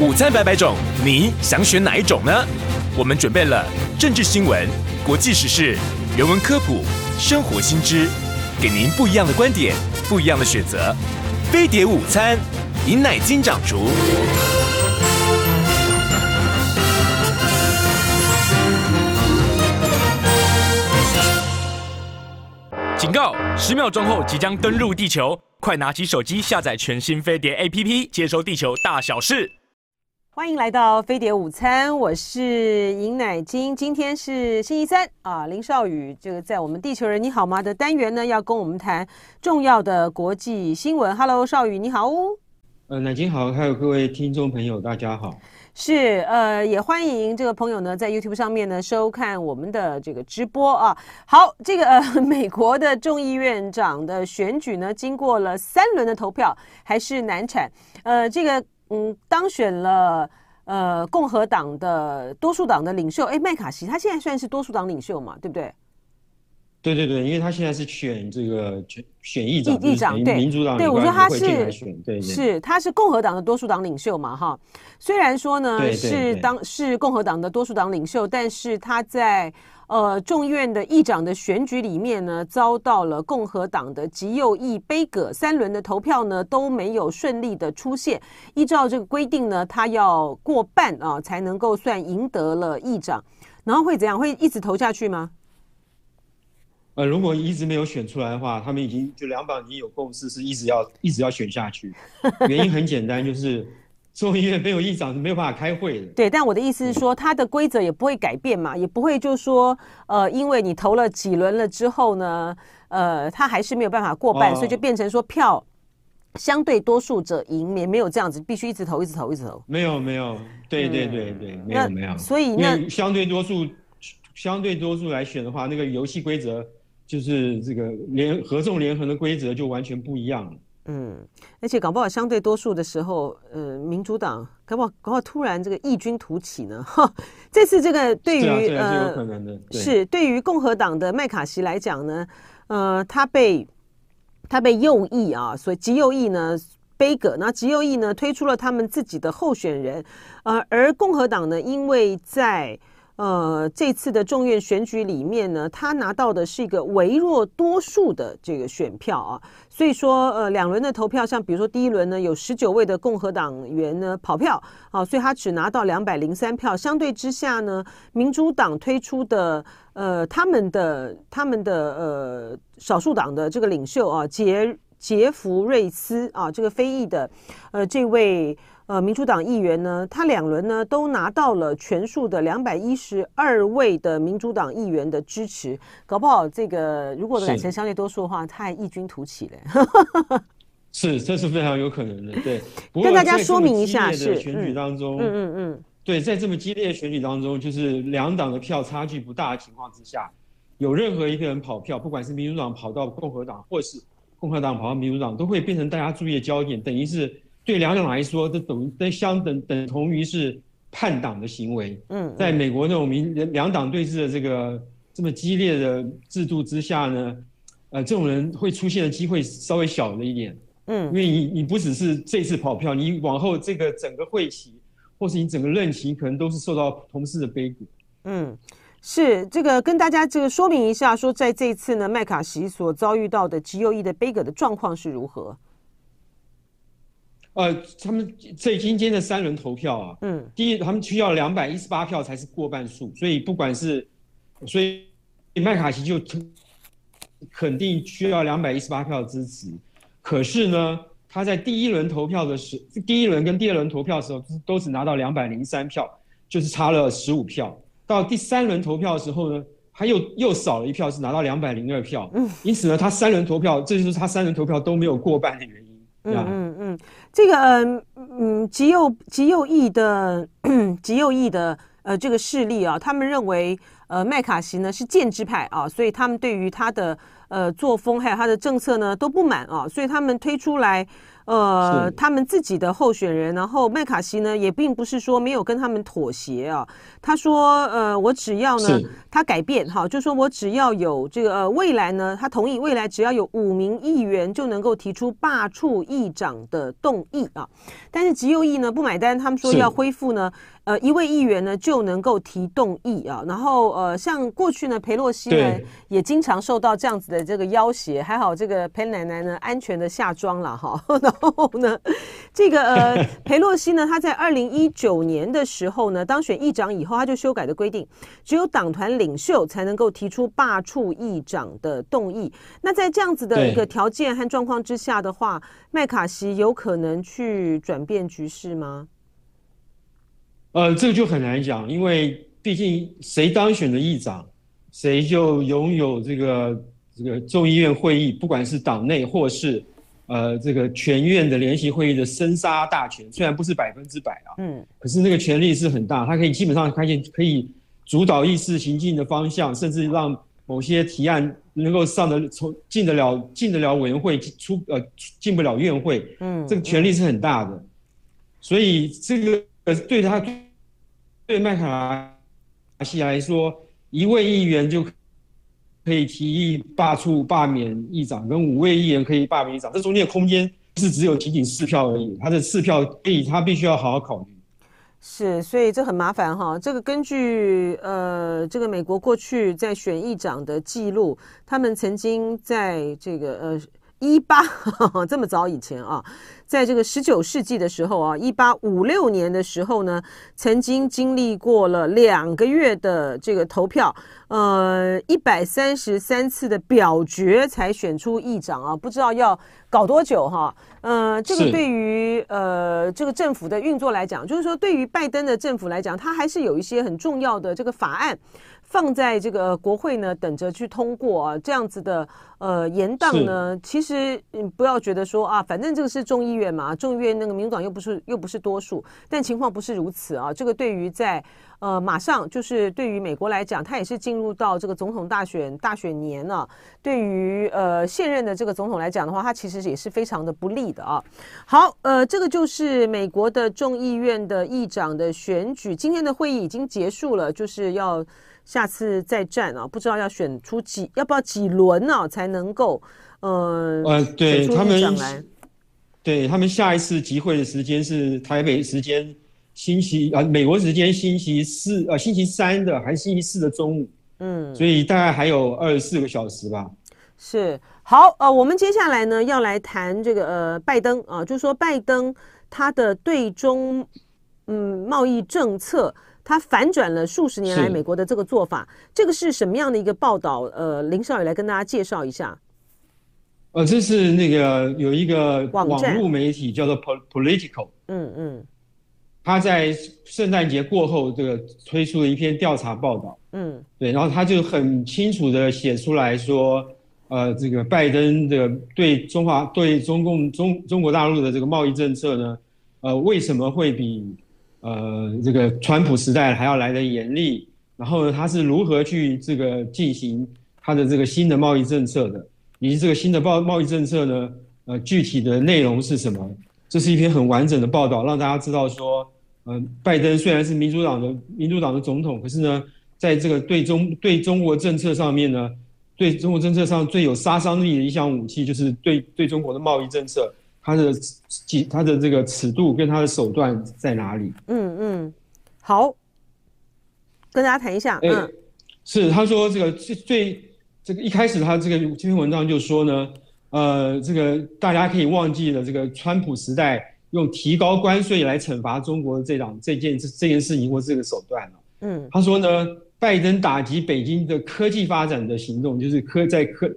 午餐百百种，你想选哪一种呢？我们准备了政治新闻、国际时事、人文科普、生活新知，给您不一样的观点，不一样的选择。飞碟午餐，尹乃金掌厨。警告！十秒钟后即将登陆地球，快拿起手机下载全新飞碟 APP，接收地球大小事。欢迎来到飞碟午餐，我是尹乃菁。今天是星期三啊，林少宇这个在我们《地球人你好吗》的单元呢，要跟我们谈重要的国际新闻。Hello，少宇你好哦。呃，乃菁好，还有各位听众朋友，大家好。是，呃，也欢迎这个朋友呢，在 YouTube 上面呢收看我们的这个直播啊。好，这个呃，美国的众议院长的选举呢，经过了三轮的投票，还是难产。呃，这个嗯，当选了呃共和党的多数党的领袖，哎，麦卡锡，他现在算是多数党领袖嘛，对不对？对对对，因为他现在是选这个选选议长，议长对民主党对，我说他是是他是共和党的多数党领袖嘛哈，虽然说呢是当是共和党的多数党领袖，但是他在呃众议院的议长的选举里面呢，遭到了共和党的极右翼杯葛，三轮的投票呢都没有顺利的出现，依照这个规定呢，他要过半啊才能够算赢得了议长，然后会怎样？会一直投下去吗？呃，如果一直没有选出来的话，他们已经就两党已经有共识，是一直要一直要选下去。原因很简单，就是众议院没有议长是没有办法开会的。对，但我的意思是说，它的规则也不会改变嘛，也不会就说，呃，因为你投了几轮了之后呢，呃，他还是没有办法过半，哦、所以就变成说票相对多数者赢，也没有这样子，必须一直投，一直投，一直投。没有，没有，对对对对，嗯、没有没有。所以那相对多数相对多数来选的话，那个游戏规则。就是这个联合众连横的规则就完全不一样了。嗯，而且搞不好相对多数的时候，呃，民主党搞不好搞不好突然这个异军突起呢？哈，这次这个对于是、啊啊、是有可能的。呃，是对于共和党的麦卡锡来讲呢，呃，他被他被右翼啊，所以极右翼呢杯葛，那极右翼呢推出了他们自己的候选人，呃，而共和党呢，因为在呃，这次的众院选举里面呢，他拿到的是一个微弱多数的这个选票啊，所以说呃，两轮的投票，像比如说第一轮呢，有十九位的共和党员呢跑票啊，所以他只拿到两百零三票，相对之下呢，民主党推出的呃，他们的他们的呃少数党的这个领袖啊，杰杰弗瑞斯啊，这个非裔的呃这位。呃，民主党议员呢，他两轮呢都拿到了全数的两百一十二位的民主党议员的支持，搞不好这个如果改成相对多数的话，他还异军突起嘞。是，这是非常有可能的。对，跟大家说明一下，是选举当中，嗯嗯嗯，对，在这么激烈的选举当中，就是两党的票差距不大的情况之下，有任何一个人跑票，不管是民主党跑到共和党，或是共和党跑到民主党，都会变成大家注意的焦点，等于是。对两党来说，这等于相等等同于是叛党的行为。嗯，在美国那种民两党对峙的这个这么激烈的制度之下呢，呃，这种人会出现的机会稍微小了一点。嗯，因为你你不只是这次跑票，你往后这个整个会期，或是你整个任期，可能都是受到同事的杯葛。嗯，是这个跟大家这个说明一下，说在这一次呢，麦卡锡所遭遇到的极右翼的杯葛的状况是如何？呃，他们最今天的三轮投票啊，嗯，第一，他们需要两百一十八票才是过半数，所以不管是，所以麦卡锡就肯定需要两百一十八票支持。可是呢，他在第一轮投票的时，第一轮跟第二轮投票的时候都只拿到两百零三票，就是差了十五票。到第三轮投票的时候呢，他又又少了一票，是拿到两百零二票。嗯，因此呢，他三轮投票，这就是他三轮投票都没有过半的原因。嗯嗯嗯，这个嗯嗯极右极右翼的 极右翼的呃这个势力啊，他们认为呃麦卡锡呢是建制派啊，所以他们对于他的呃作风还有他的政策呢都不满啊，所以他们推出来呃，他们自己的候选人，然后麦卡锡呢，也并不是说没有跟他们妥协啊。他说，呃，我只要呢，他改变哈，就说我只要有这个呃未来呢，他同意未来只要有五名议员就能够提出罢黜议长的动议啊。但是极右翼呢不买单，他们说要恢复呢。呃，一位议员呢就能够提动议啊，然后呃，像过去呢，裴洛西呢也经常受到这样子的这个要挟，还好这个裴奶奶呢安全的下庄了哈。然后呢，这个呃，裴洛西呢，他在二零一九年的时候呢当选议长以后，他就修改的规定，只有党团领袖才能够提出罢黜议长的动议。那在这样子的一个条件和状况之下的话，麦卡锡有可能去转变局势吗？呃，这个就很难讲，因为毕竟谁当选的议长，谁就拥有这个这个众议院会议，不管是党内或是呃这个全院的联席会议的生杀大权，虽然不是百分之百啊，嗯，可是那个权力是很大，他可以基本上可以可以主导议事行进的方向，甚至让某些提案能够上得从进得了进得了委员会出呃进不了院会，嗯，这个权力是很大的，所以这个。可是，对他对麦卡锡来说，一位议员就可以提议罢黜、罢免议长，跟五位议员可以罢免议长，这中间的空间是只有仅仅四票而已。他的四票，所以他必须要好好考虑。是，所以这很麻烦哈。这个根据呃，这个美国过去在选议长的记录，他们曾经在这个呃一八 这么早以前啊。在这个十九世纪的时候啊，一八五六年的时候呢，曾经经历过了两个月的这个投票，呃，一百三十三次的表决才选出议长啊，不知道要搞多久哈。呃，这个对于呃这个政府的运作来讲，就是说对于拜登的政府来讲，他还是有一些很重要的这个法案放在这个国会呢，等着去通过啊。这样子的呃延宕呢，其实你不要觉得说啊，反正这个是众议院嘛，众议院那个民主党又不是又不是多数，但情况不是如此啊。这个对于在呃马上就是对于美国来讲，它也是进入到这个总统大选大选年了啊。对于呃现任的这个总统来讲的话，它其实也是非常的不利的啊。好，呃，这个就是美国的众议院的议长的选举，今天的会议已经结束了，就是要下次再战啊，不知道要选出几要不要几轮啊才能够呃呃对他们。对，他们下一次集会的时间是台北时间星期啊，美国时间星期四呃星期三的还是星期四的中午，嗯，所以大概还有二十四个小时吧。是，好，呃，我们接下来呢要来谈这个呃拜登啊，就是说拜登他的对中嗯贸易政策，他反转了数十年来美国的这个做法，这个是什么样的一个报道？呃，林少宇来跟大家介绍一下。呃，这是那个有一个网络媒体叫做 Political，嗯嗯，他在圣诞节过后这个推出了一篇调查报道，嗯，对，然后他就很清楚的写出来说，呃，这个拜登的对中华对中共中中国大陆的这个贸易政策呢，呃，为什么会比呃这个川普时代还要来得严厉？然后呢，他是如何去这个进行他的这个新的贸易政策的？以及这个新的贸贸易政策呢，呃，具体的内容是什么？这是一篇很完整的报道，让大家知道说，呃，拜登虽然是民主党的民主党的总统，可是呢，在这个对中对中国政策上面呢，对中国政策上最有杀伤力的一项武器，就是对对中国的贸易政策，它的几它的这个尺度跟它的手段在哪里？嗯嗯，好，跟大家谈一下。嗯，欸、是他说这个最最。这个一开始他这个这篇文章就说呢，呃，这个大家可以忘记了这个川普时代用提高关税来惩罚中国的这档这件这这件事情或这个手段了。嗯，他说呢，拜登打击北京的科技发展的行动，就是科在科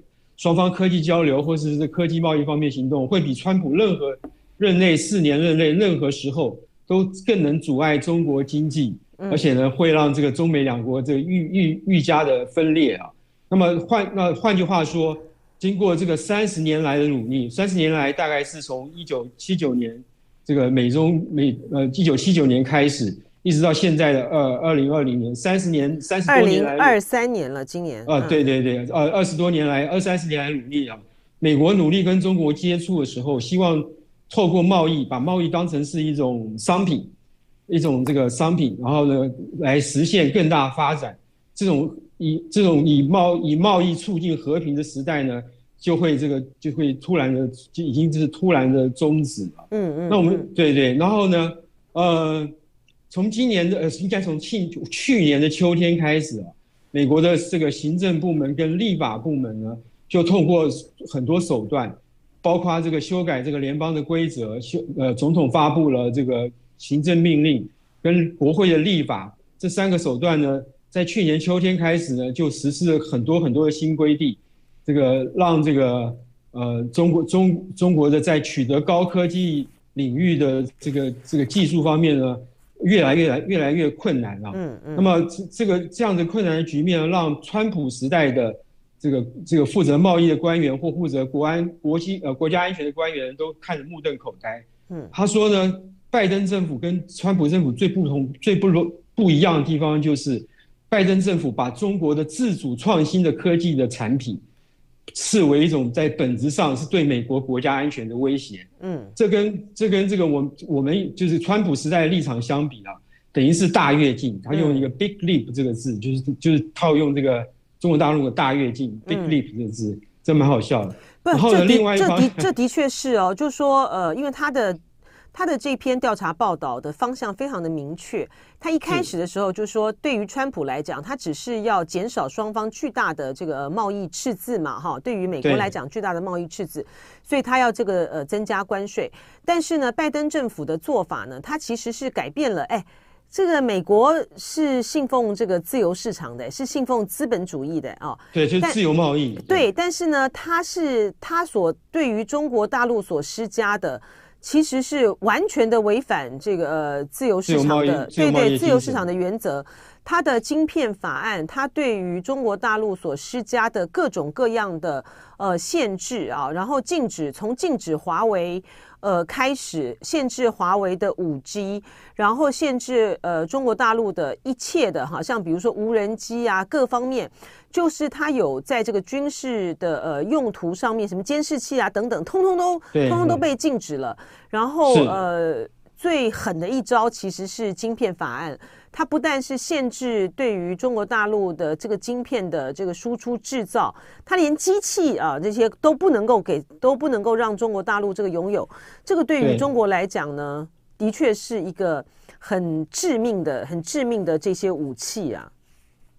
双方科技交流或是这科技贸易方面行动，会比川普任何任内四年任内任何时候都更能阻碍中国经济，而且呢，会让这个中美两国这个愈愈愈加的分裂啊。那么换那换句话说，经过这个三十年来的努力，三十年来大概是从一九七九年这个美中美呃一九七九年开始，一直到现在的二二零二零年，三十年三十多年来二三年了，今年啊、呃、对对对，呃二十多年来二三十年来努力啊，美国努力跟中国接触的时候，希望透过贸易把贸易当成是一种商品，一种这个商品，然后呢来实现更大发展。这种以这种以贸以贸易促进和平的时代呢，就会这个就会突然的就已经就是突然的终止了。嗯嗯。那我们对对，然后呢，呃，从今年的呃应该从去去年的秋天开始啊，美国的这个行政部门跟立法部门呢，就透过很多手段，包括这个修改这个联邦的规则，修呃总统发布了这个行政命令，跟国会的立法这三个手段呢。在去年秋天开始呢，就实施了很多很多的新规定，这个让这个呃中国中中国的在取得高科技领域的这个这个技术方面呢，越来越来越来越困难了。嗯嗯。那么这这个这样的困难的局面，让川普时代的这个这个负责贸易的官员或负责国安国际呃国家安全的官员都看得目瞪口呆。嗯。他说呢，拜登政府跟川普政府最不同、最不不一样的地方就是。拜登政府把中国的自主创新的科技的产品视为一种在本质上是对美国国家安全的威胁。嗯，这跟这跟这个我我们就是川普时代的立场相比啊，等于是大跃进。他用一个 big leap 这个字，就是就是套用这个中国大陆的大跃进 big leap 这个字，这蛮好笑的。然后呢，另外一方面，这的确是哦，就是说呃，因为他的。他的这篇调查报道的方向非常的明确。他一开始的时候就说，对于川普来讲，他只是要减少双方巨大的这个贸易赤字嘛，哈。对于美国来讲，巨大的贸易赤字，所以他要这个呃增加关税。但是呢，拜登政府的做法呢，他其实是改变了。哎，这个美国是信奉这个自由市场的，是信奉资本主义的啊。对，就是自由贸易。对，但是呢，他是他所对于中国大陆所施加的。其实是完全的违反这个呃自由市场的，对对，自由市场的原则。它的晶片法案，它对于中国大陆所施加的各种各样的呃限制啊，然后禁止从禁止华为。呃，开始限制华为的五 G，然后限制呃中国大陆的一切的哈，像比如说无人机啊，各方面，就是它有在这个军事的呃用途上面，什么监视器啊等等，通通都通通都被禁止了。然后呃，最狠的一招其实是晶片法案。它不但是限制对于中国大陆的这个晶片的这个输出制造，它连机器啊这些都不能够给，都不能够让中国大陆这个拥有。这个对于中国来讲呢，的确是一个很致命的、很致命的这些武器啊。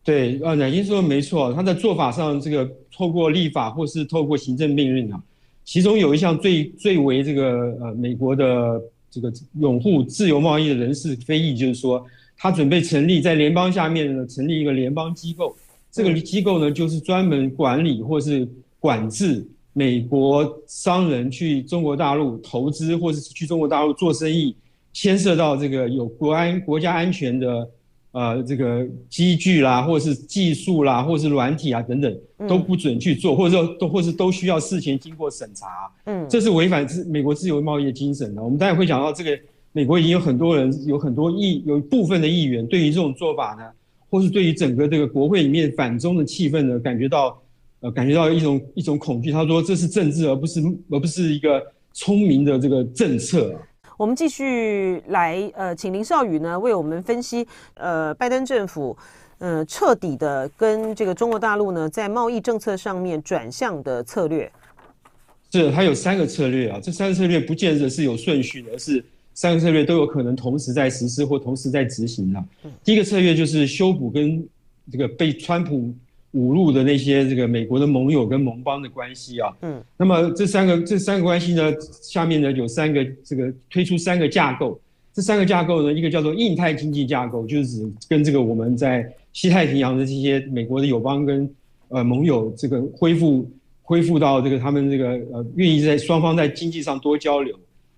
对，啊，乃金说的没错，他的做法上，这个透过立法或是透过行政命令啊，其中有一项最最为这个呃美国的这个拥护自由贸易的人士非议，就是说。他准备成立在联邦下面呢，成立一个联邦机构。这个机构呢，就是专门管理或是管制美国商人去中国大陆投资，或是去中国大陆做生意，牵涉到这个有国安、国家安全的，呃，这个机具啦，或是技术啦，或是软体啊等等，都不准去做，或者说都或是都需要事前经过审查。嗯，这是违反自美国自由贸易的精神的。我们待会会讲到这个。美国已经有很多人，有很多议，有一部分的议员对于这种做法呢，或是对于整个这个国会里面反中的气氛呢，感觉到，呃，感觉到一种一种恐惧。他说这是政治，而不是而不是一个聪明的这个政策。我们继续来，呃，请林少宇呢为我们分析，呃，拜登政府，呃，彻底的跟这个中国大陆呢在贸易政策上面转向的策略。是，它有三个策略啊，这三个策略不见得是有顺序的，而是。三个策略都有可能同时在实施或同时在执行的。第一个策略就是修补跟这个被川普侮辱的那些这个美国的盟友跟盟邦的关系啊。嗯。那么这三个这三个关系呢，下面呢有三个这个推出三个架构。这三个架构呢，一个叫做印太经济架构，就是指跟这个我们在西太平洋的这些美国的友邦跟呃盟友这个恢复恢复到这个他们这个呃愿意在双方在经济上多交流。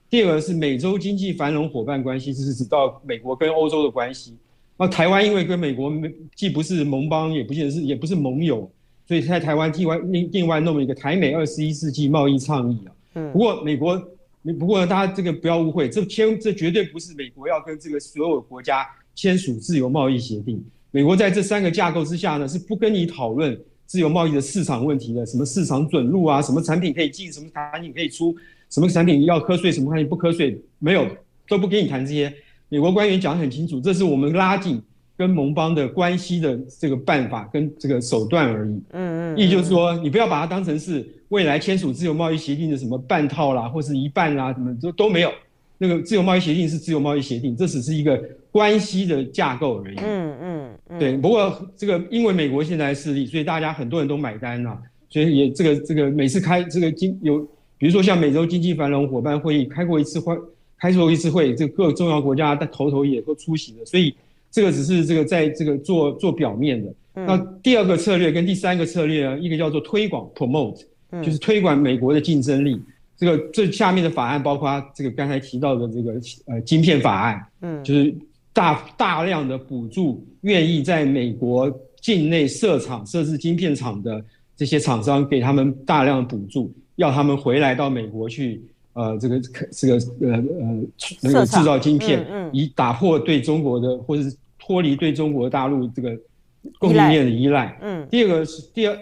第二个是美洲经济繁荣伙伴关系，就是指到美国跟欧洲的关系。那台湾因为跟美国既不是盟邦，也不见得是，也不是盟友，所以在台湾另外另另外弄了一个台美二十一世纪贸易倡议啊。嗯。不过美国，不过大家这个不要误会，这签这绝对不是美国要跟这个所有国家签署自由贸易协定。美国在这三个架构之下呢，是不跟你讨论自由贸易的市场问题的，什么市场准入啊，什么产品可以进，什么产品可以出。什么产品要课税，什么产品不课税，没有，都不跟你谈这些。美国官员讲得很清楚，这是我们拉近跟盟邦的关系的这个办法跟这个手段而已。嗯嗯，意思就是说，你不要把它当成是未来签署自由贸易协定的什么半套啦，或是一半啦，什么都都没有。那个自由贸易协定是自由贸易协定，这只是一个关系的架构而已。嗯嗯，嗯对。不过这个因为美国现在势力，所以大家很多人都买单了，所以也这个这个每次开这个经有，比如说像美洲经济繁荣伙伴会议开过一次会。开过一次会，这个各重要国家的头头也都出席了，所以这个只是这个在这个做做表面的。嗯、那第二个策略跟第三个策略呢，一个叫做推广 （promote），就是推广美国的竞争力。嗯、这个这下面的法案包括这个刚才提到的这个呃晶片法案，嗯，就是大大量的补助愿意在美国境内设厂设置晶片厂的这些厂商，给他们大量的补助，要他们回来到美国去。呃，这个这个呃呃那个制造晶片，嗯嗯、以打破对中国的或者是脱离对中国大陆这个供应链的依赖。嗯，第二个是第二，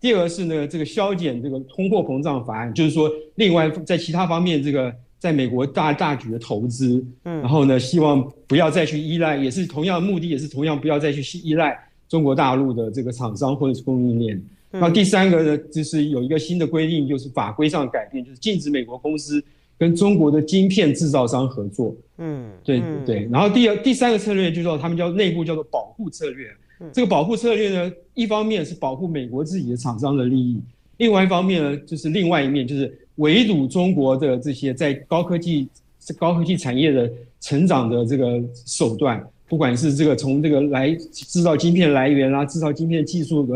第二个是呢这个削减这个通货膨胀法案，就是说另外在其他方面这个在美国大大举的投资，嗯，然后呢希望不要再去依赖，也是同样的目的，也是同样不要再去依赖中国大陆的这个厂商或者是供应链。那第三个呢，就是有一个新的规定，就是法规上改变，就是禁止美国公司跟中国的晶片制造商合作。嗯，对对。然后第二、第三个策略就是说，他们叫内部叫做保护策略。这个保护策略呢，一方面是保护美国自己的厂商的利益，另外一方面呢，就是另外一面就是围堵中国的这些在高科技、高科技产业的成长的这个手段，不管是这个从这个来制造晶片来源啦，制造晶片技术的。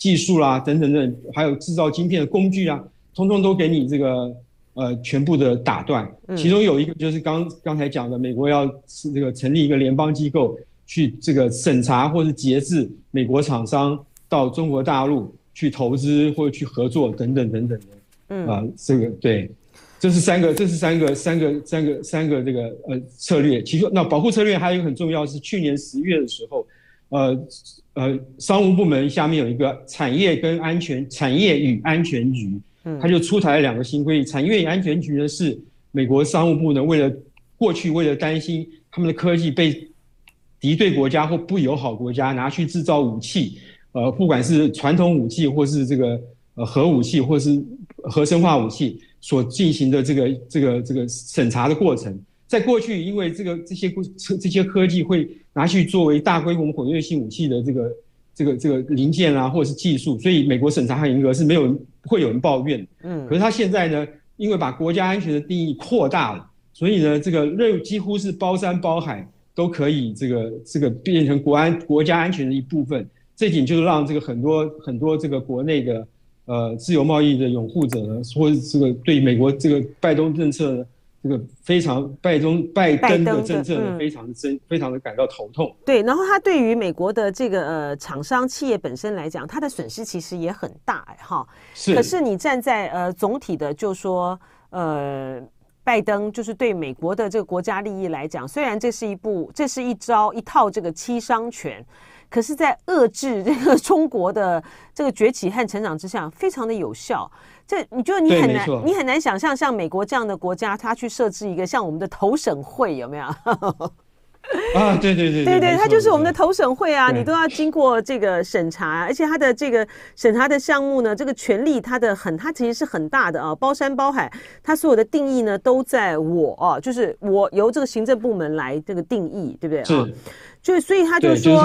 技术啦，等等等，还有制造晶片的工具啊，通通都给你这个呃全部的打断。其中有一个就是刚刚才讲的，美国要是这个成立一个联邦机构去这个审查或是节制美国厂商到中国大陆去投资或者去合作等等等等的。嗯啊，这个对，这是三个，这是三个三个三个三个这个呃策略。其中那保护策略还有一个很重要是去年十月的时候，呃。呃，商务部门下面有一个产业跟安全产业与安全局，嗯，他就出台了两个新规定。产业与安全局呢是美国商务部呢为了过去为了担心他们的科技被敌对国家或不友好国家拿去制造武器，呃，不管是传统武器或是这个呃核武器或是核生化武器所进行的这个这个这个审查的过程。在过去，因为这个这些这些科技会拿去作为大规模毁灭性武器的这个这个这个零件啊，或者是技术，所以美国审查很严格，是没有人会有人抱怨。嗯，可是他现在呢，因为把国家安全的定义扩大了，所以呢，这个任务几乎是包山包海都可以这个这个变成国安国家安全的一部分。这点就是让这个很多很多这个国内的呃自由贸易的拥护者呢，或者这个对美国这个拜登政策呢。这个非常拜登拜登的政策呢，非常的真，非常的感到头痛。对，然后他对于美国的这个呃厂商企业本身来讲，他的损失其实也很大哎哈。是。可是你站在呃总体的，就说呃拜登就是对美国的这个国家利益来讲，虽然这是一部，这是一招一套这个七伤拳。可是，在遏制这个 中国的这个崛起和成长之下，非常的有效。这你觉得你很难，你很难想象，像美国这样的国家，他去设置一个像我们的投审会，有没有？啊，对对对，对对，它就是我们的投审会啊，你都要经过这个审查，而且它的这个审查的项目呢，这个权力它的很，它其实是很大的啊，包山包海，它所有的定义呢都在我啊，就是我由这个行政部门来这个定义，对不对？是，就所以他就说。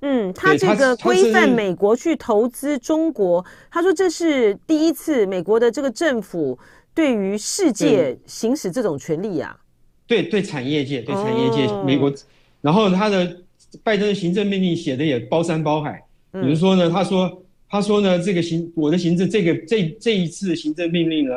嗯，他这个规范美国去投资中国，他说这是第一次美国的这个政府对于世界行使这种权利啊。对对，产业界，对产业界，美国，然后他的拜登的行政命令写的也包山包海，比如说呢，他说他说呢，这个行我的行政这个这这一次行政命令呢，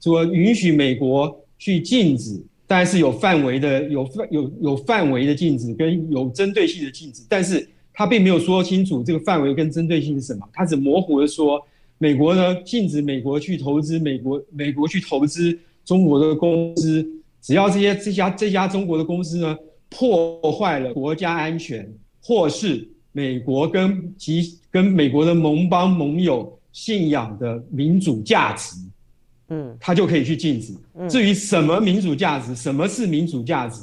说允许美国去禁止，但是有范围的，有范有有范围的禁止跟有针对性的禁止，但是。他并没有说清楚这个范围跟针对性是什么，他只模糊的说，美国呢禁止美国去投资美国，美国去投资中国的公司，只要这些这家这家中国的公司呢破坏了国家安全，或是美国跟及跟美国的盟邦盟友信仰的民主价值，嗯，他就可以去禁止。至于什么民主价值，什么是民主价值，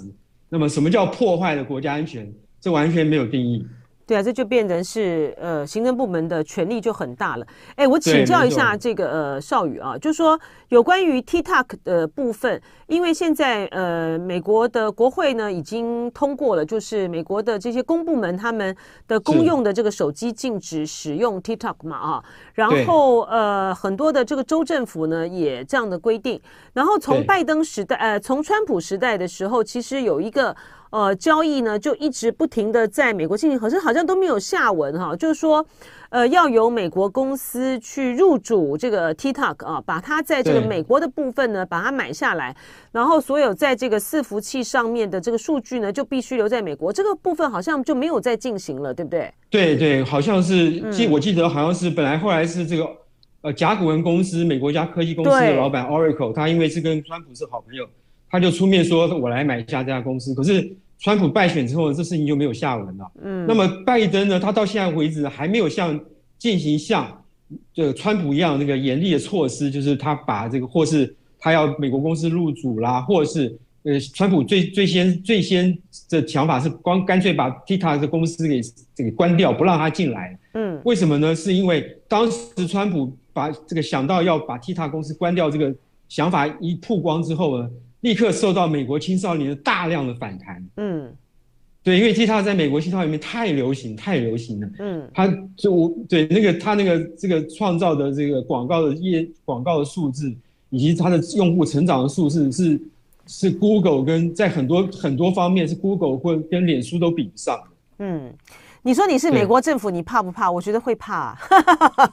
那么什么叫破坏了国家安全，这完全没有定义。对啊，这就变成是呃，行政部门的权力就很大了。哎，我请教一下这个呃，邵宇啊，就是说有关于 TikTok 的部分，因为现在呃，美国的国会呢已经通过了，就是美国的这些公部门他们的公用的这个手机禁止使用 TikTok 嘛啊，然后呃，很多的这个州政府呢也这样的规定，然后从拜登时代呃，从川普时代的时候，其实有一个。呃，交易呢就一直不停的在美国进行，可是好像都没有下文哈。就是说，呃，要由美国公司去入主这个 TikTok 啊，把它在这个美国的部分呢，把它买下来，然后所有在这个伺服器上面的这个数据呢，就必须留在美国。这个部分好像就没有再进行了，对不对？对对，好像是记我记得好像是本来后来是这个呃甲骨文公司，美国一家科技公司的老板 Oracle，他因为是跟川普是好朋友。他就出面说，我来买下这家公司。可是川普败选之后，这事情就没有下文了。嗯，那么拜登呢，他到现在为止还没有像进行像这个川普一样那个严厉的措施，就是他把这个或是他要美国公司入主啦，或者是呃，川普最最先最先的想法是光干脆把 TikTok 的公司给这个关掉，不让他进来。嗯，为什么呢？是因为当时川普把这个想到要把 TikTok 公司关掉这个想法一曝光之后呢，立刻受到美国青少年的大量的反弹。嗯，对，因为 TikTok 在美国青少年里面太流行，太流行了。嗯，他就对那个他那个这个创造的这个广告的业广告的数字，以及他的用户成长的数字是是 Google 跟在很多很多方面是 Google 或跟脸书都比不上的。嗯。你说你是美国政府，你怕不怕？我觉得会怕，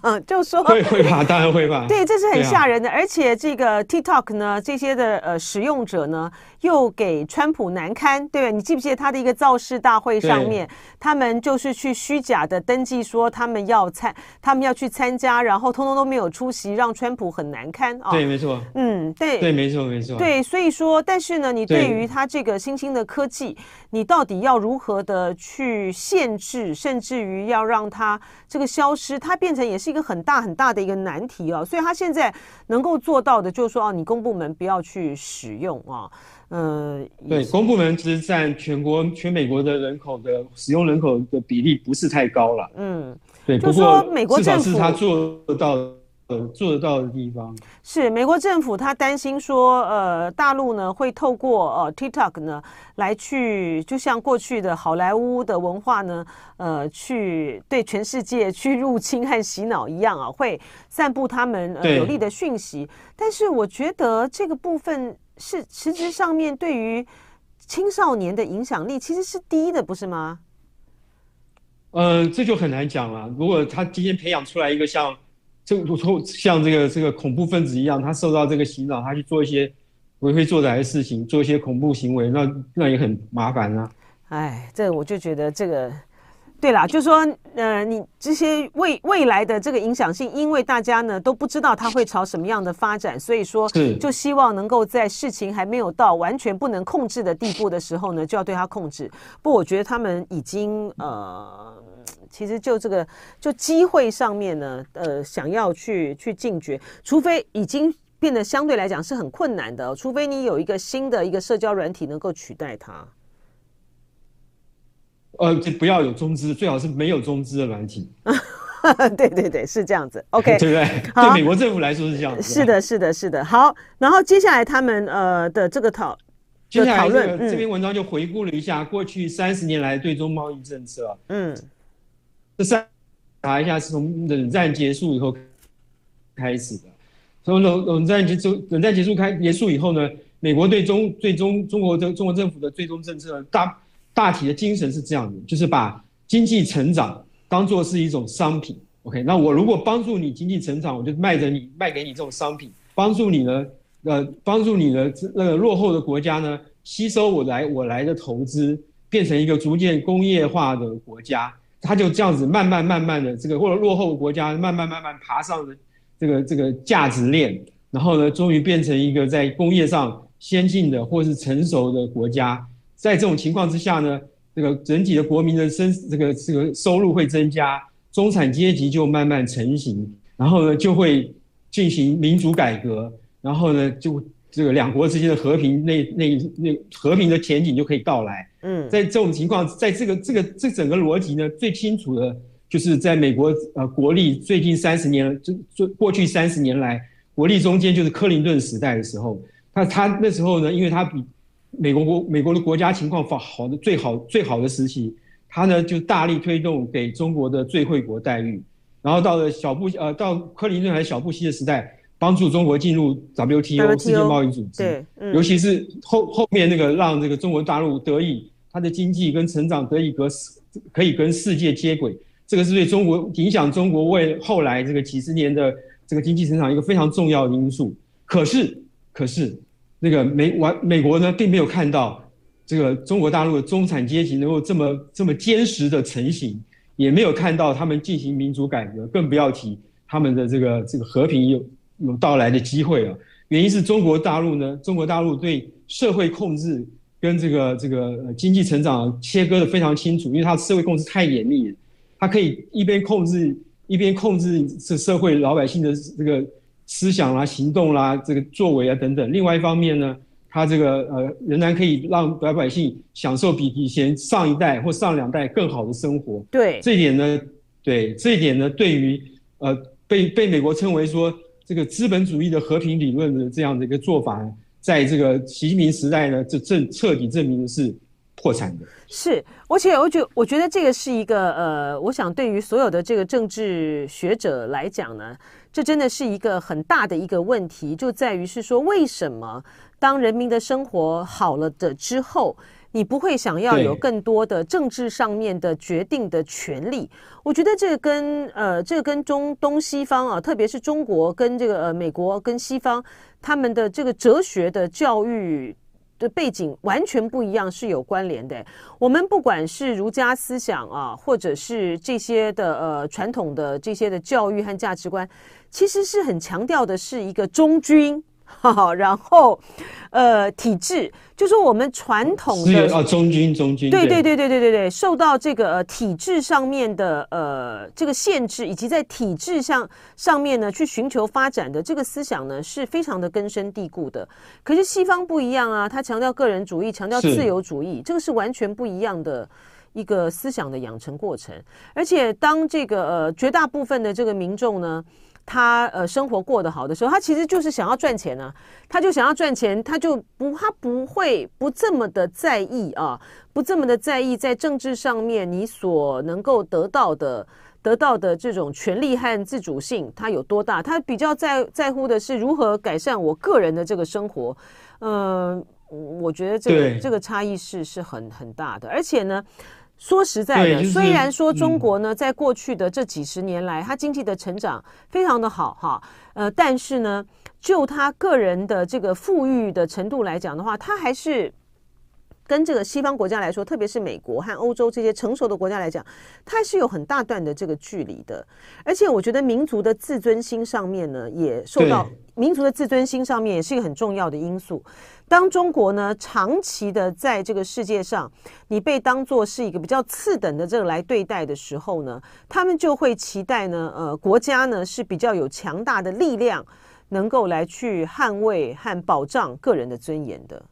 啊 就说会会怕，当然会怕。对，这是很吓人的。而且这个 TikTok 呢，这些的呃使用者呢，又给川普难堪，对吧？你记不记得他的一个造势大会上面，他们就是去虚假的登记说他们要参，他们要去参加，然后通通都没有出席，让川普很难堪啊。对，没错。嗯，对，对，没错，没错。对，所以说，但是呢，你对于他这个新兴的科技，你到底要如何的去限制？甚至于要让它这个消失，它变成也是一个很大很大的一个难题哦。所以他现在能够做到的，就是说哦，你公部门不要去使用啊。嗯，对，公部门其实占全国全美国的人口的使用人口的比例不是太高了。嗯，对，就是说美国政府是他做到。呃，做得到的地方是美国政府，他担心说，呃，大陆呢会透过呃 TikTok 呢来去，就像过去的好莱坞的文化呢，呃，去对全世界去入侵和洗脑一样啊，会散布他们呃有利的讯息。但是我觉得这个部分是实质上面对于青少年的影响力其实是低的，不是吗？呃，这就很难讲了。如果他今天培养出来一个像。就像这个这个恐怖分子一样，他受到这个洗脑，他去做一些为非作歹的事情，做一些恐怖行为，那那也很麻烦啊。哎，这我就觉得这个，对啦，就是说，呃，你这些未未来的这个影响性，因为大家呢都不知道它会朝什么样的发展，所以说，就希望能够在事情还没有到完全不能控制的地步的时候呢，就要对它控制。不，我觉得他们已经呃。其实就这个，就机会上面呢，呃，想要去去禁绝，除非已经变得相对来讲是很困难的，除非你有一个新的一个社交软体能够取代它。呃，就不要有中资，最好是没有中资的软体。对对对，是这样子。OK，对不对？对美国政府来说是这样子。是的，是的，是的。好，然后接下来他们呃的这个讨，接下来这个这篇文章就回顾了一下过去三十年来对中贸易政策。嗯。这三查一下是从冷战结束以后开始的。从冷冷战结束，冷战结束开结束以后呢，美国对中最终中国的中国政府的最终政策大大体的精神是这样的，就是把经济成长当做是一种商品。OK，那我如果帮助你经济成长，我就卖着你卖给你这种商品，帮助你呢，呃，帮助你的那个落后的国家呢，吸收我来我来的投资，变成一个逐渐工业化的国家。他就这样子慢慢慢慢的这个或者落后国家慢慢慢慢爬上了这个这个价值链，然后呢，终于变成一个在工业上先进的或是成熟的国家。在这种情况之下呢，这个整体的国民的生这个这个收入会增加，中产阶级就慢慢成型，然后呢就会进行民主改革，然后呢，就这个两国之间的和平那那那和平的前景就可以到来。嗯，在这种情况，在这个这个这整个逻辑呢，最清楚的就是在美国呃国力最近三十年，就就过去三十年来国力中间就是克林顿时代的时候，他他那时候呢，因为他比美国国美国的国家情况好好的最好最好的时期，他呢就大力推动给中国的最惠国待遇，然后到了小布呃到克林顿还是小布希的时代。帮助中国进入 WTO 世界贸易组织，对，嗯、尤其是后后面那个让这个中国大陆得以它的经济跟成长得以跟可以跟世界接轨，这个是对中国影响中国为后来这个几十年的这个经济成长一个非常重要的因素。可是，可是那个美完美国呢，并没有看到这个中国大陆的中产阶级能够这么这么坚实的成型，也没有看到他们进行民主改革，更不要提他们的这个这个和平有。有到来的机会啊！原因是中国大陆呢，中国大陆对社会控制跟这个这个经济成长切割的非常清楚，因为它社会控制太严密了，它可以一边控制一边控制这社会老百姓的这个思想啦、行动啦、这个作为啊等等。另外一方面呢，它这个呃仍然可以让老百姓享受比以前上一代或上两代更好的生活。对这一点呢，对这一点呢，对于呃被被美国称为说。这个资本主义的和平理论的这样的一个做法，在这个习近平时代呢，这证彻底证明的是破产的。是，而且我觉我觉得这个是一个呃，我想对于所有的这个政治学者来讲呢，这真的是一个很大的一个问题，就在于是说，为什么当人民的生活好了的之后，你不会想要有更多的政治上面的决定的权利？我觉得这个跟呃，这个跟中东西方啊，特别是中国跟这个呃美国跟西方他们的这个哲学的教育的背景完全不一样，是有关联的。我们不管是儒家思想啊，或者是这些的呃传统的这些的教育和价值观，其实是很强调的是一个忠君。好，然后，呃，体制，就说我们传统的啊，中军中军，对对对对对对对，受到这个呃体制上面的呃这个限制，以及在体制上上面呢去寻求发展的这个思想呢，是非常的根深蒂固的。可是西方不一样啊，他强调个人主义，强调自由主义，这个是完全不一样的一个思想的养成过程。而且当这个呃绝大部分的这个民众呢。他呃生活过得好的时候，他其实就是想要赚钱呢、啊，他就想要赚钱，他就不他不会不这么的在意啊，不这么的在意在政治上面你所能够得到的得到的这种权利和自主性，他有多大？他比较在在乎的是如何改善我个人的这个生活。嗯、呃，我觉得这个这个差异是是很很大的，而且呢。说实在的，就是、虽然说中国呢，在过去的这几十年来，它经济的成长非常的好哈，呃，但是呢，就他个人的这个富裕的程度来讲的话，他还是。跟这个西方国家来说，特别是美国和欧洲这些成熟的国家来讲，它还是有很大段的这个距离的。而且，我觉得民族的自尊心上面呢，也受到民族的自尊心上面也是一个很重要的因素。当中国呢，长期的在这个世界上，你被当作是一个比较次等的这个来对待的时候呢，他们就会期待呢，呃，国家呢是比较有强大的力量，能够来去捍卫和保障个人的尊严的。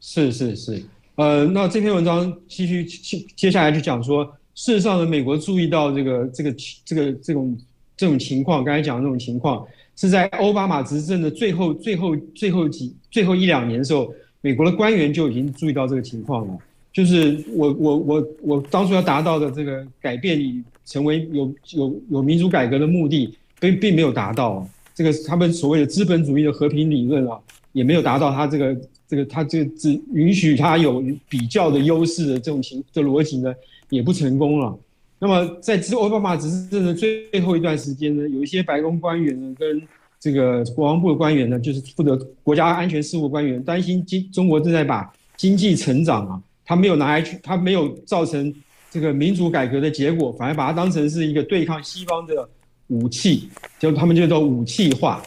是是是，呃，那这篇文章继续接接下来就讲说，事实上呢，美国注意到这个这个这个这种这种情况，刚才讲的这种情况，是在奥巴马执政的最后最后最后几最后一两年的时候，美国的官员就已经注意到这个情况了。就是我我我我当初要达到的这个改变，以成为有有有民主改革的目的，并并没有达到。这个他们所谓的资本主义的和平理论啊，也没有达到他这个。这个他这个只允许他有比较的优势的这种情的逻辑呢，也不成功了。那么在奥巴马执政的最后一段时间呢，有一些白宫官员呢，跟这个国防部的官员呢，就是负责国家安全事务官员，担心经中国正在把经济成长啊，他没有拿来去，他没有造成这个民主改革的结果，反而把它当成是一个对抗西方的武器，就他们就叫武器化，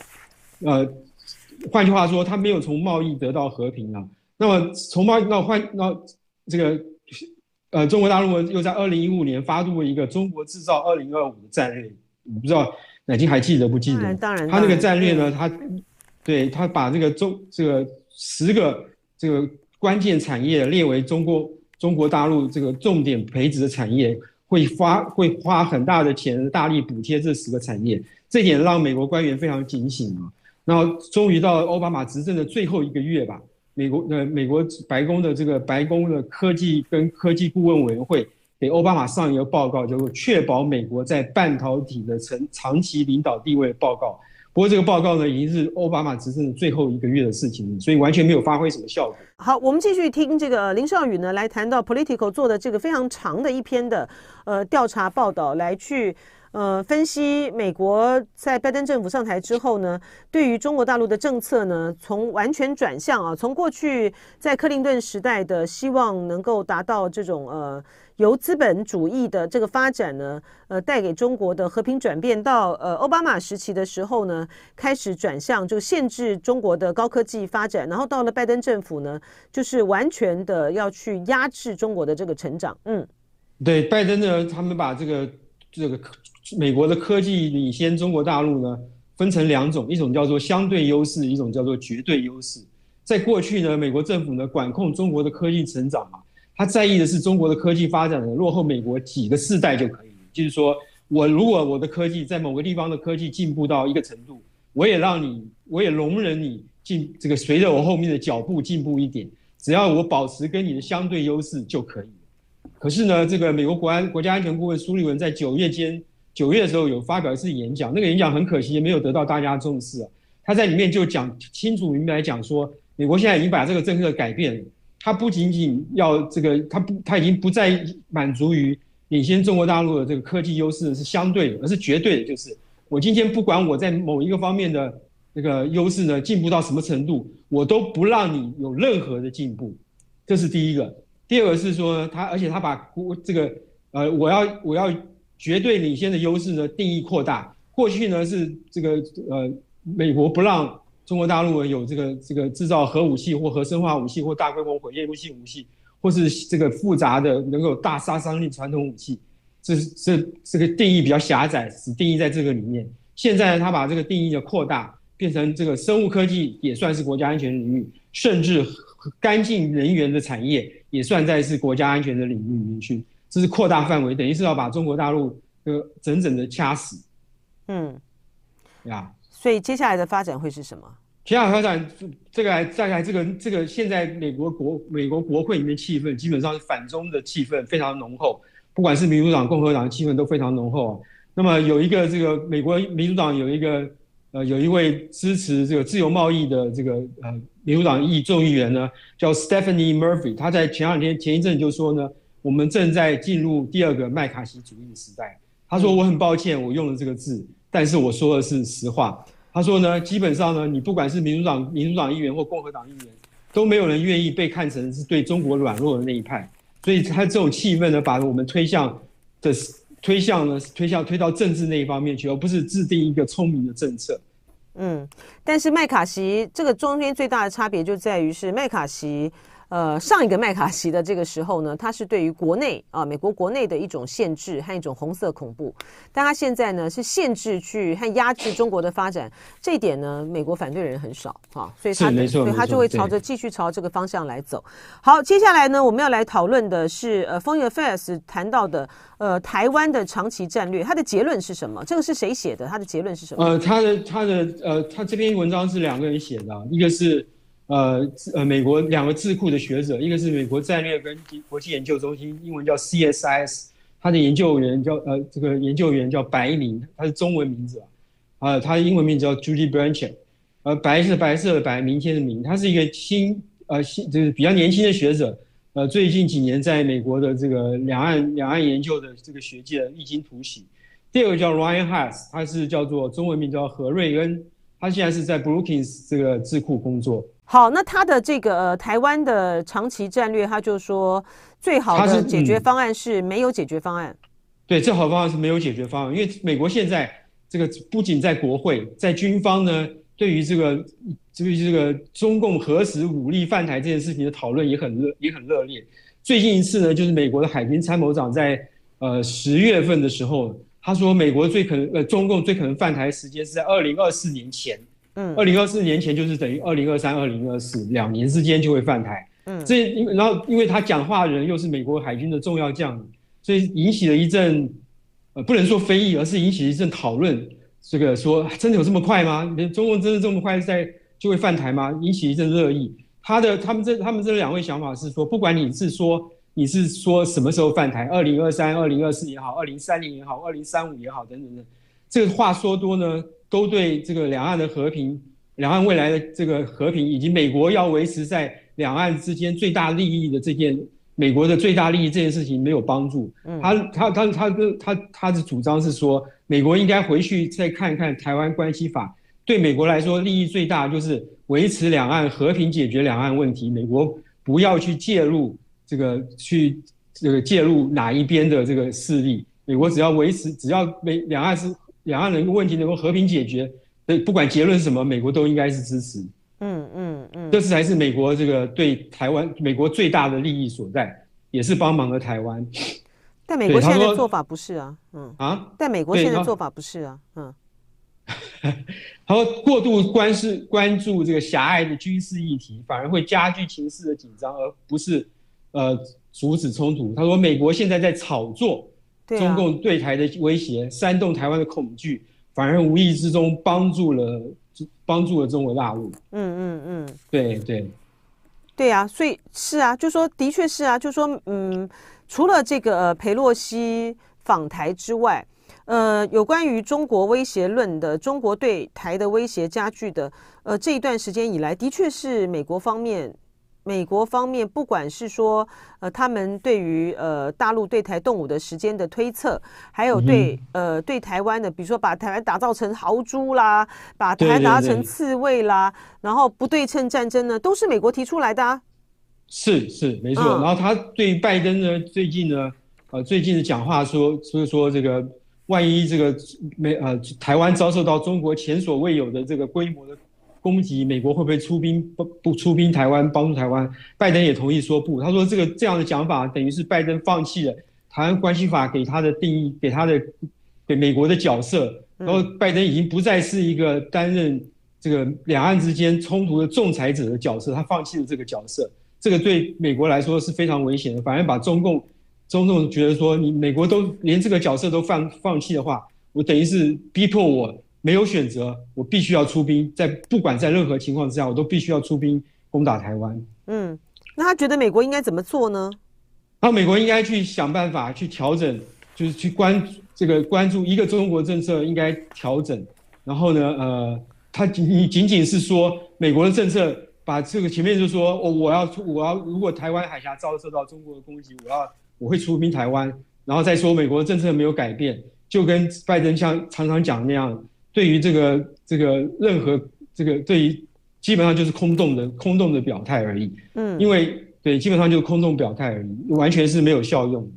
呃。换句话说，他没有从贸易得到和平啊。那么从贸易那换那这个呃，中国大陆又在二零一五年发布了一个“中国制造二零二五”的战略，我不知道乃菁还记得不记得？当然，他那个战略呢，他对他把这个中这个十个这个关键产业列为中国中国大陆这个重点培植的产业，会花会花很大的钱大力补贴这十个产业，这点让美国官员非常警醒啊。然后终于到奥巴马执政的最后一个月吧，美国呃美国白宫的这个白宫的科技跟科技顾问委员会给奥巴马上一个报告，叫做确保美国在半导体的长长期领导地位报告。不过这个报告呢，已经是奥巴马执政的最后一个月的事情，所以完全没有发挥什么效果。好，我们继续听这个林少宇呢来谈到 Politico 做的这个非常长的一篇的呃调查报道，来去。呃，分析美国在拜登政府上台之后呢，对于中国大陆的政策呢，从完全转向啊，从过去在克林顿时代的希望能够达到这种呃由资本主义的这个发展呢，呃带给中国的和平转变，到呃奥巴马时期的时候呢，开始转向就限制中国的高科技发展，然后到了拜登政府呢，就是完全的要去压制中国的这个成长。嗯，对，拜登呢，他们把这个这个。美国的科技领先中国大陆呢，分成两种，一种叫做相对优势，一种叫做绝对优势。在过去呢，美国政府呢管控中国的科技成长啊，他在意的是中国的科技发展呢落后美国几个世代就可以。就是说我如果我的科技在某个地方的科技进步到一个程度，我也让你，我也容忍你进这个随着我后面的脚步进步一点，只要我保持跟你的相对优势就可以。可是呢，这个美国国安国家安全顾问苏利文在九月间。九月的时候有发表一次演讲，那个演讲很可惜也没有得到大家重视。他在里面就讲清楚明白讲说，美国现在已经把这个政策改变了，他不仅仅要这个，他不他已经不再满足于领先中国大陆的这个科技优势是相对的，而是绝对的，就是我今天不管我在某一个方面的那个优势呢进步到什么程度，我都不让你有任何的进步，这是第一个。第二个是说他，而且他把国这个呃，我要我要。绝对领先的优势呢，定义扩大。过去呢是这个呃，美国不让中国大陆有这个这个制造核武器或核生化武器或大规模毁灭性武器，或是这个复杂的能够大杀伤力传统武器。这是这这个定义比较狭窄，只定义在这个里面。现在，他把这个定义的扩大，变成这个生物科技也算是国家安全领域，甚至干净能源的产业也算在是国家安全的领域里面去。这是扩大范围，等于是要把中国大陆呃整整的掐死。嗯，呀，所以接下来的发展会是什么？接下来发展，这个大概这个这个现在美国国美国国会里面气氛基本上是反中的气氛非常浓厚，不管是民主党、共和党的气氛都非常浓厚。那么有一个这个美国民主党有一个呃有一位支持这个自由贸易的这个呃民主党议众议员呢，叫 Stephanie Murphy，他在前两天前一阵就说呢。我们正在进入第二个麦卡锡主义的时代。他说：“我很抱歉，我用了这个字，但是我说的是实话。”他说呢，基本上呢，你不管是民主党民主党议员或共和党议员，都没有人愿意被看成是对中国软弱的那一派。所以他这种气氛呢，把我们推向的推向呢，推向推到政治那一方面去，而不是制定一个聪明的政策。嗯，但是麦卡锡这个中间最大的差别就在于是麦卡锡。呃，上一个麦卡锡的这个时候呢，他是对于国内啊，美国国内的一种限制和一种红色恐怖，但他现在呢是限制去和压制中国的发展，这一点呢，美国反对人很少啊，所以他所以他就会朝着继续朝这个方向来走。好，接下来呢，我们要来讨论的是呃，Foreign Affairs 谈到的呃，台湾的长期战略，它的结论是什么？这个是谁写的？他的结论是什么？呃，他的他的呃，他这篇文章是两个人写的，一个是。呃呃，美国两个智库的学者，一个是美国战略跟国际研究中心，英文叫 CSIS，他的研究员叫呃这个研究员叫白明，他是中文名字啊，呃，他的英文名字叫 Judy Blanchard，呃，白是白色的白，明天的明，他是一个新呃新就是比较年轻的学者，呃，最近几年在美国的这个两岸两岸研究的这个学界励精图治。第二个叫 Ryan Hass，他是叫做中文名叫何瑞恩，他现在是在 Brookings 这个智库工作。好，那他的这个、呃、台湾的长期战略，他就说最好的解决方案是没有解决方案。嗯、对，最好的方案是没有解决方案，因为美国现在这个不仅在国会，在军方呢，对于这个对于这个中共何时武力犯台这件事情的讨论也很热，也很热烈。最近一次呢，就是美国的海军参谋长在呃十月份的时候，他说美国最可能呃中共最可能犯台时间是在二零二四年前，嗯，二零二四年前就是等于二零二三、二零二四两年之间就会犯台，嗯，这因然后因为他讲话的人又是美国海军的重要将领，所以引起了一阵呃不能说非议，而是引起了一阵讨论。这个说真的有这么快吗？中共真的这么快在就会犯台吗？引起一阵热议。他的他们这他们这两位想法是说，不管你是说你是说什么时候犯台，二零二三、二零二四也好，二零三零也好，二零三五也好，等等等，这个话说多呢，都对这个两岸的和平、两岸未来的这个和平，以及美国要维持在两岸之间最大利益的这件。美国的最大利益这件事情没有帮助，他他他他跟他他的主张是说，美国应该回去再看看台湾关系法，对美国来说利益最大就是维持两岸和平，解决两岸问题，美国不要去介入这个去这个介入哪一边的这个势力，美国只要维持，只要美两岸是两岸人问题能够和平解决，所以不管结论是什么，美国都应该是支持。嗯嗯嗯，这是才是美国这个对台湾美国最大的利益所在，也是帮忙了台湾。但美国现在的做法不是啊，嗯啊，但美国现在的做法不是啊，嗯。他 说过度关视关注这个狭隘的军事议题，反而会加剧情势的紧张，而不是呃阻止冲突。他说美国现在在炒作中共对台的威胁，煽动台湾的恐惧，反而无意之中帮助了。帮助了中国大陆。嗯嗯嗯，对对，对啊，所以是啊，就说的确是啊，就说嗯，除了这个呃裴洛西访台之外，呃，有关于中国威胁论的，中国对台的威胁加剧的，呃，这一段时间以来，的确是美国方面。美国方面，不管是说，呃，他们对于呃大陆对台动武的时间的推测，还有对呃对台湾的，比如说把台湾打造成豪猪啦，把台湾打造成刺猬啦，然后不对称战争呢，都是美国提出来的啊。是是没错，嗯，然后他对拜登呢，最近呢，呃，最近的讲话说，就是说这个万一这个美呃台湾遭受到中国前所未有的这个规模的。攻击美国会不会出兵不不出兵台湾帮助台湾？拜登也同意说不。他说这个这样的讲法等于是拜登放弃了台湾关系法给他的定义，给他的给美国的角色。然后拜登已经不再是一个担任这个两岸之间冲突的仲裁者的角色，他放弃了这个角色。这个对美国来说是非常危险的。反而把中共中共觉得说你美国都连这个角色都放放弃的话，我等于是逼迫我。没有选择，我必须要出兵，在不管在任何情况之下，我都必须要出兵攻打台湾。嗯，那他觉得美国应该怎么做呢？那美国应该去想办法去调整，就是去关这个关注一个中国政策应该调整。然后呢，呃，他你仅仅是说美国的政策，把这个前面就说我我要出我要如果台湾海峡遭受到中国的攻击，我要我会出兵台湾，然后再说美国的政策没有改变，就跟拜登像常常讲那样。对于这个这个任何这个对于基本上就是空洞的空洞的表态而已，嗯，因为对基本上就是空洞表态而已，完全是没有效用。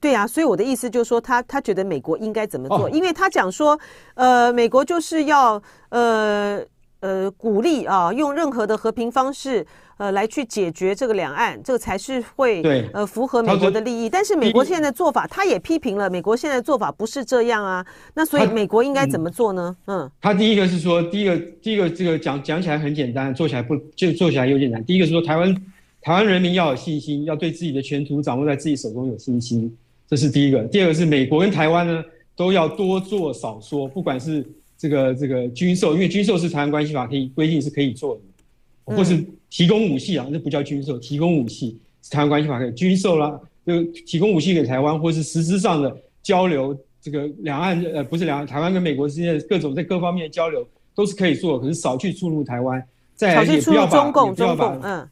对啊，所以我的意思就是说他，他他觉得美国应该怎么做？哦、因为他讲说，呃，美国就是要呃呃鼓励啊，用任何的和平方式。呃，来去解决这个两岸，这个才是会对呃符合美国的利益。但是美国现在做法，他也批评了美国现在做法不是这样啊。那所以美国应该怎么做呢？嗯，他第一个是说，第一个第一个这个讲讲起来很简单，做起来不就做起来有点难。第一个是说，台湾台湾人民要有信心，要对自己的前途掌握在自己手中有信心，这是第一个。第二个是美国跟台湾呢都要多做少说，不管是这个这个军售，因为军售是台湾关系法可以规定是可以做的。或是提供武器啊，那不叫军售，提供武器是台湾关系法可以军售啦，就提供武器给台湾，或是实质上的交流，这个两岸呃不是两岸，台湾跟美国之间的各种在各方面的交流都是可以做，可是少去触怒台湾，再来也不要把也不要把嗯，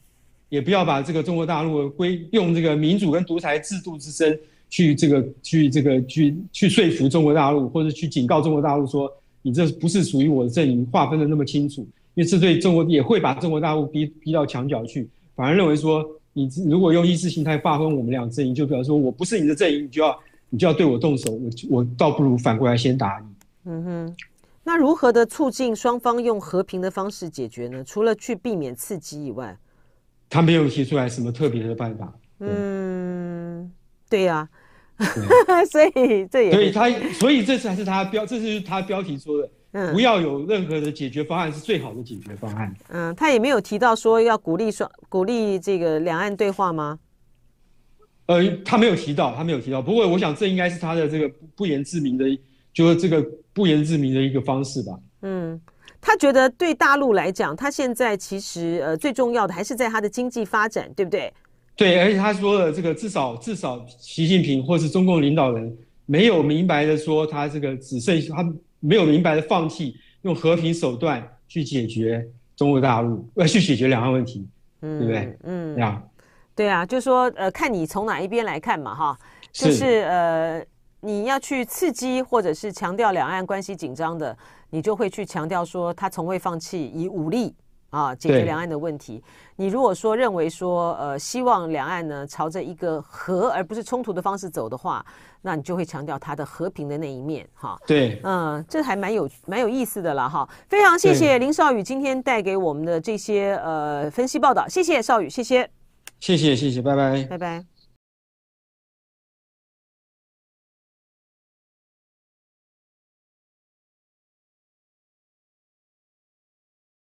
也不要把这个中国大陆归用这个民主跟独裁制度之身去这个去这个去去说服中国大陆，或者去警告中国大陆说你这不是属于我的阵营，划分的那么清楚。因为这对中国也会把中国大陆逼逼到墙角去，反而认为说，你如果用意识形态划分我们两阵营，就表示说我不是你的阵营，你就要你就要对我动手，我我倒不如反过来先打你。嗯哼，那如何的促进双方用和平的方式解决呢？除了去避免刺激以外，他没有提出来什么特别的办法。嗯，对呀、啊，所以这也所以他所以这才是他标，这是他标题说的。嗯，不要有任何的解决方案是最好的解决方案。嗯，他也没有提到说要鼓励双鼓励这个两岸对话吗？呃，他没有提到，他没有提到。不过我想这应该是他的这个不言自明的，就是这个不言自明的一个方式吧。嗯，他觉得对大陆来讲，他现在其实呃最重要的还是在他的经济发展，对不对？对，而且他说了这个至少至少习近平或是中共领导人没有明白的说他这个只剩他。没有明白的放弃用和平手段去解决中国大陆，呃，去解决两岸问题，嗯，对不对？嗯，对啊，对啊，就说呃，看你从哪一边来看嘛，哈，就是呃，你要去刺激或者是强调两岸关系紧张的，你就会去强调说他从未放弃以武力。啊，解决两岸的问题。你如果说认为说，呃，希望两岸呢朝着一个和而不是冲突的方式走的话，那你就会强调它的和平的那一面，哈。对，嗯，这还蛮有蛮有意思的了，哈。非常谢谢林少宇今天带给我们的这些呃分析报道，谢谢少宇，谢谢，谢谢谢谢，拜拜，拜拜。